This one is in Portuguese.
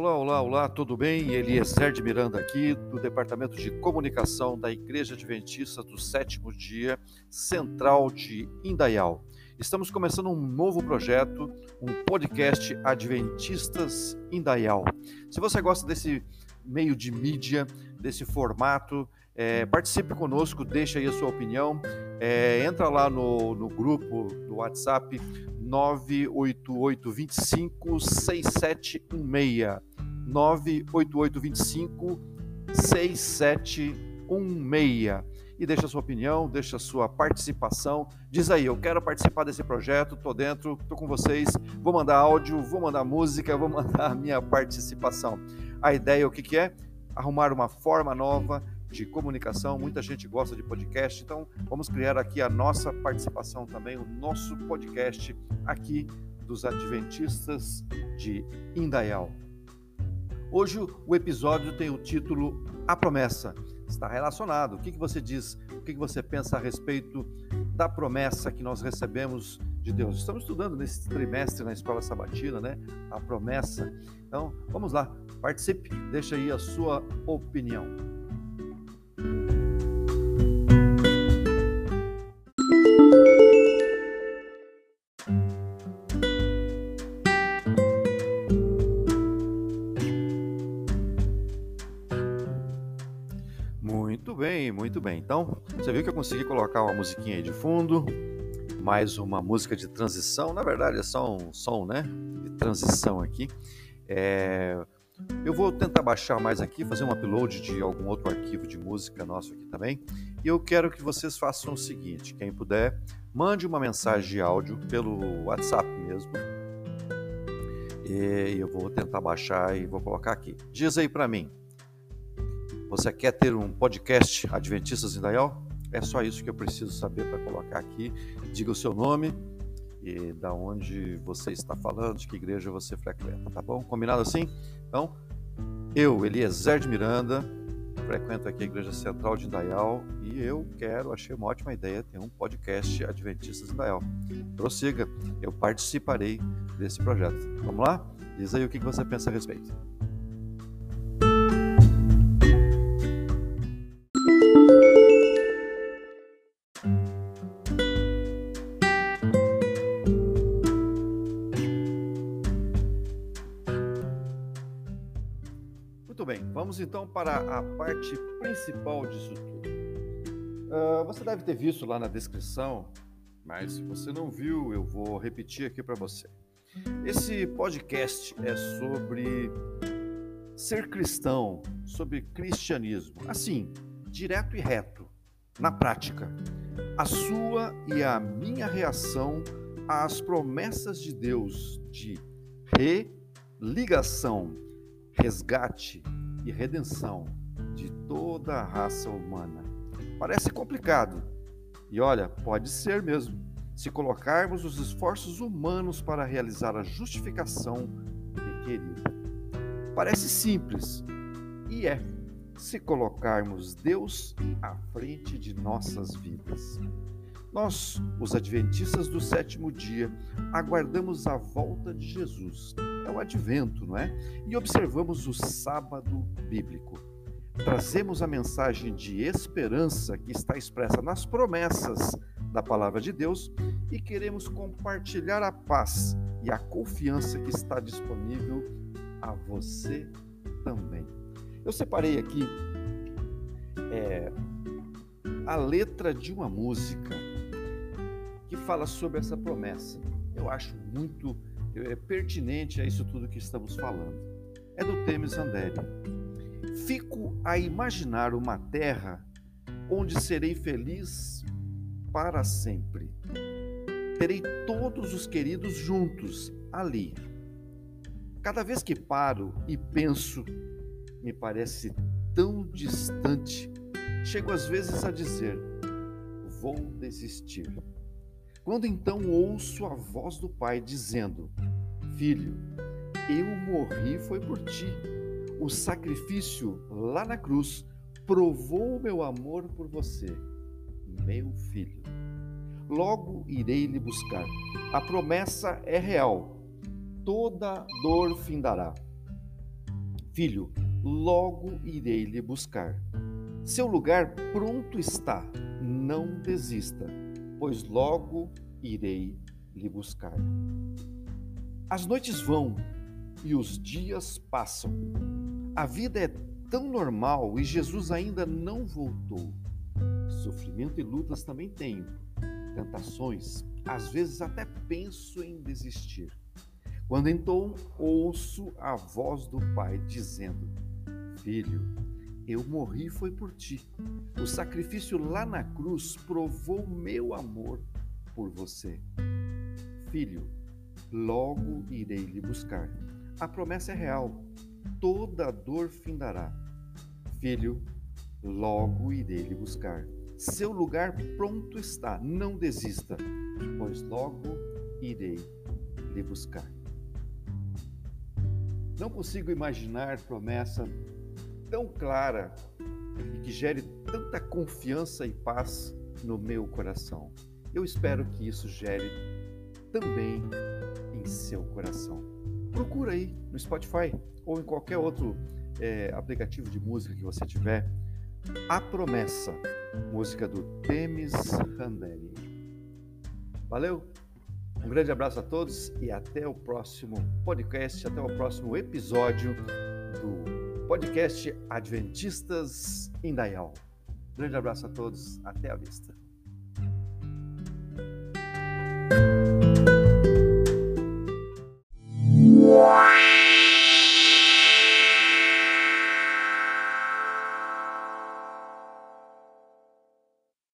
Olá, tudo bem? Eliezer de Miranda aqui, do Departamento de Comunicação da Igreja Adventista do Sétimo Dia, Central de Indaial. Estamos começando um novo projeto, um podcast Adventistas Indaial. Se você gosta desse meio de mídia, desse formato, é, participe conosco, deixe aí a sua opinião. É, entra lá no, no grupo do WhatsApp 98825 6716. 98825 6716 e deixa sua opinião, deixa sua participação. Diz aí, eu quero participar desse projeto, tô dentro, tô com vocês, vou mandar áudio, vou mandar música, vou mandar a minha participação. A ideia o que é? Arrumar uma forma nova de comunicação. Muita gente gosta de podcast, então vamos criar aqui a nossa participação também, o nosso podcast aqui dos Adventistas de Indaial. Hoje o episódio tem o título A Promessa. Está relacionado. O que, que você diz? O que, que você pensa a respeito da promessa que nós recebemos de Deus? Estamos estudando nesse trimestre na escola sabatina, né? A promessa. Então, vamos lá, participe, deixa aí a sua opinião. Muito bem, muito bem. Então, você viu que eu consegui colocar uma musiquinha aí de fundo, mais uma música de transição. Na verdade, é só um som, né? De transição aqui. É, eu vou tentar baixar mais aqui, fazer um upload de algum outro arquivo de música nosso aqui também. E eu quero que vocês façam o seguinte: quem puder, mande uma mensagem de áudio pelo WhatsApp mesmo. E eu vou tentar baixar e vou colocar aqui. Diz aí para mim. Você quer ter um podcast Adventistas em Dayal? É só isso que eu preciso saber para colocar aqui. Diga o seu nome, e da onde você está falando, de que igreja você frequenta, tá bom? Combinado assim? Então, eu, Eliezer de Miranda, frequento aqui a Igreja Central de Indaial e eu quero, achei uma ótima ideia ter um podcast Adventistas Indaial. Prossiga, eu participarei desse projeto. Vamos lá? Diz aí o que você pensa a respeito. Vamos então para a parte principal disso tudo. Uh, você deve ter visto lá na descrição, mas se você não viu, eu vou repetir aqui para você. Esse podcast é sobre ser cristão, sobre cristianismo, assim, direto e reto, na prática. A sua e a minha reação às promessas de Deus de religação resgate e redenção de toda a raça humana. Parece complicado. E olha, pode ser mesmo, se colocarmos os esforços humanos para realizar a justificação requerida. Parece simples, e é, se colocarmos Deus à frente de nossas vidas. Nós, os adventistas do sétimo dia, aguardamos a volta de Jesus. É o advento, não é? E observamos o sábado bíblico. Trazemos a mensagem de esperança que está expressa nas promessas da palavra de Deus e queremos compartilhar a paz e a confiança que está disponível a você também. Eu separei aqui é, a letra de uma música que fala sobre essa promessa. Eu acho muito é, pertinente a isso tudo que estamos falando. É do Temes Andério. Fico a imaginar uma terra onde serei feliz para sempre. Terei todos os queridos juntos ali. Cada vez que paro e penso, me parece tão distante, chego às vezes a dizer: vou desistir. Quando então ouço a voz do Pai dizendo: Filho, eu morri foi por ti. O sacrifício lá na cruz provou o meu amor por você, meu filho. Logo irei lhe buscar. A promessa é real. Toda dor findará. Filho, logo irei lhe buscar. Seu lugar pronto está, não desista, pois logo irei lhe buscar. As noites vão e os dias passam. A vida é tão normal e Jesus ainda não voltou. Sofrimento e lutas também tenho, tentações, às vezes até penso em desistir. Quando então ouço a voz do Pai dizendo: Filho, eu morri foi por ti. O sacrifício lá na cruz provou meu amor por você. Filho, logo irei lhe buscar. A promessa é real. Toda dor findará. Filho, logo irei lhe buscar. Seu lugar pronto está, não desista, pois logo irei lhe buscar. Não consigo imaginar promessa tão clara e que gere tanta confiança e paz no meu coração. Eu espero que isso gere também em seu coração. Procura aí no Spotify ou em qualquer outro é, aplicativo de música que você tiver. A Promessa, música do Temis Randelli. Valeu! Um grande abraço a todos e até o próximo podcast, até o próximo episódio do podcast Adventistas em Dayal. grande abraço a todos, até a vista.